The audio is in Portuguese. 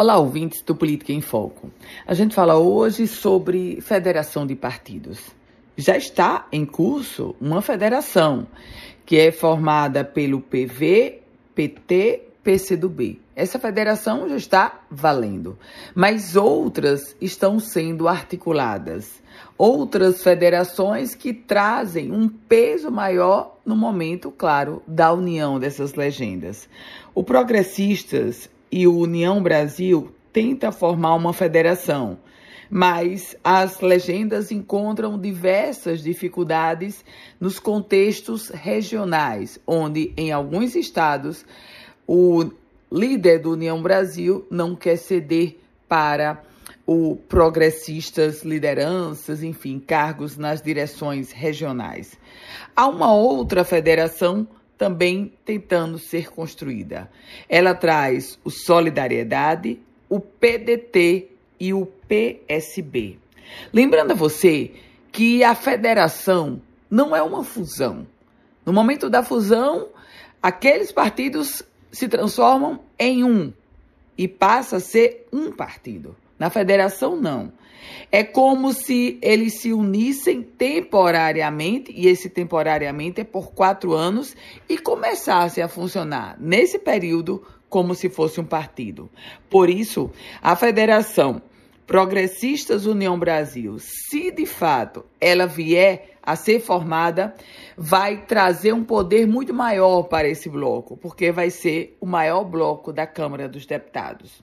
Olá, ouvintes do Política em Foco. A gente fala hoje sobre federação de partidos. Já está em curso uma federação que é formada pelo PV, PT, PCdoB. Essa federação já está valendo, mas outras estão sendo articuladas. Outras federações que trazem um peso maior no momento, claro, da união dessas legendas. O Progressistas e o União Brasil tenta formar uma federação, mas as legendas encontram diversas dificuldades nos contextos regionais, onde em alguns estados o líder do União Brasil não quer ceder para o progressistas, lideranças, enfim, cargos nas direções regionais. Há uma outra federação também tentando ser construída. Ela traz o Solidariedade, o PDT e o PSB. Lembrando a você que a federação não é uma fusão. No momento da fusão, aqueles partidos se transformam em um e passa a ser um partido. Na federação, não. É como se eles se unissem temporariamente, e esse temporariamente é por quatro anos, e começassem a funcionar nesse período como se fosse um partido. Por isso, a Federação Progressistas União Brasil, se de fato ela vier a ser formada, vai trazer um poder muito maior para esse bloco, porque vai ser o maior bloco da Câmara dos Deputados.